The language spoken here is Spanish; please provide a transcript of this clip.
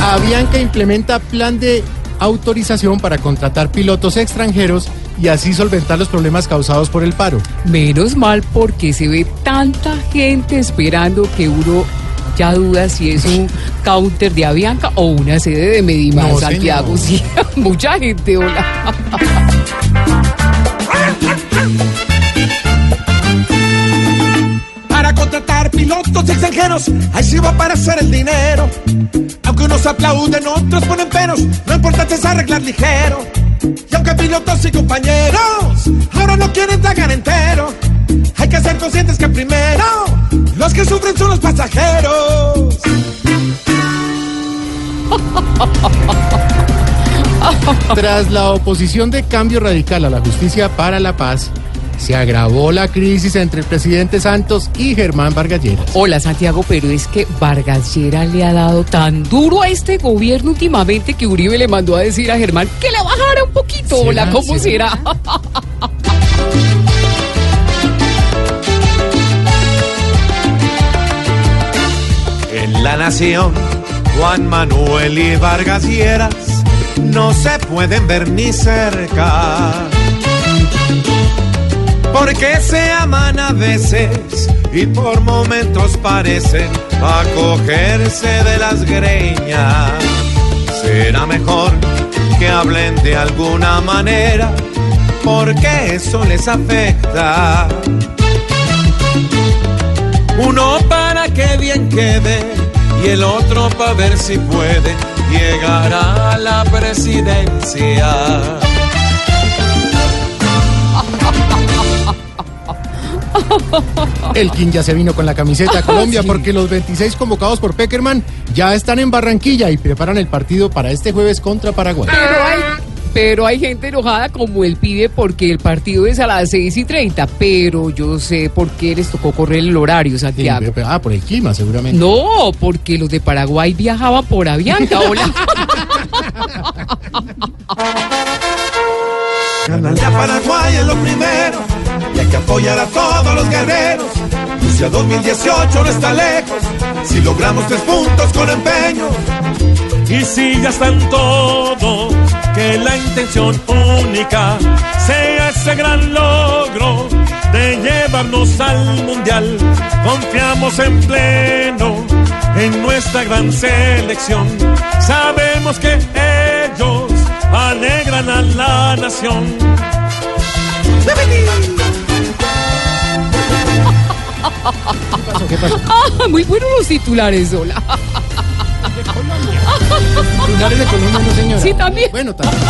Avianca implementa plan de autorización para contratar pilotos extranjeros y así solventar los problemas causados por el paro. Menos mal porque se ve tanta gente esperando que uno ya duda si es un counter de Avianca o una sede de Medimar, No, Santiago. Sí, mucha gente, hola. Pilotos extranjeros, ahí sí va a aparecer el dinero. Aunque unos aplauden, otros ponen peros, lo importante es arreglar ligero. Y aunque pilotos y compañeros ahora no quieren tragar entero, hay que ser conscientes que primero los que sufren son los pasajeros. Tras la oposición de cambio radical a la justicia para la paz, se agravó la crisis entre el presidente Santos y Germán Vargas Lleras. Hola Santiago, pero es que Vargas Lleras le ha dado tan duro a este gobierno últimamente que Uribe le mandó a decir a Germán que le bajara un poquito. ¿Será? Hola, ¿cómo ¿Será? será? En la nación, Juan Manuel y Vargas Lleras no se pueden ver ni cerca. Porque se aman a veces y por momentos parecen acogerse de las greñas. Será mejor que hablen de alguna manera porque eso les afecta. Uno para que bien quede y el otro para ver si puede llegar a la presidencia. Elkin ya se vino con la camiseta a Colombia Sí. porque los 26 convocados por Peckerman ya están en Barranquilla y preparan el partido para este jueves contra Paraguay. Pero hay, pero hay gente enojada como él pide porque el partido es a las 6 y 30. Pero yo sé por qué les tocó correr el horario, Santiago. Ah, por el clima seguramente. No, porque los de Paraguay viajaban por Avianca. Hola. Ganarle a Paraguay es lo primero que apoyar a todos los guerreros. Rusia 2018 no está lejos si logramos tres puntos con empeño. Y si ya están todos, que la intención única sea ese gran logro de llevarnos al mundial. Confiamos en pleno en nuestra gran selección. Sabemos que ellos alegran a la nación. ¿Qué pasó? Ah, muy buenos los titulares, hola. Titulares de Colombia, no señora. Sí, también. Bueno, también.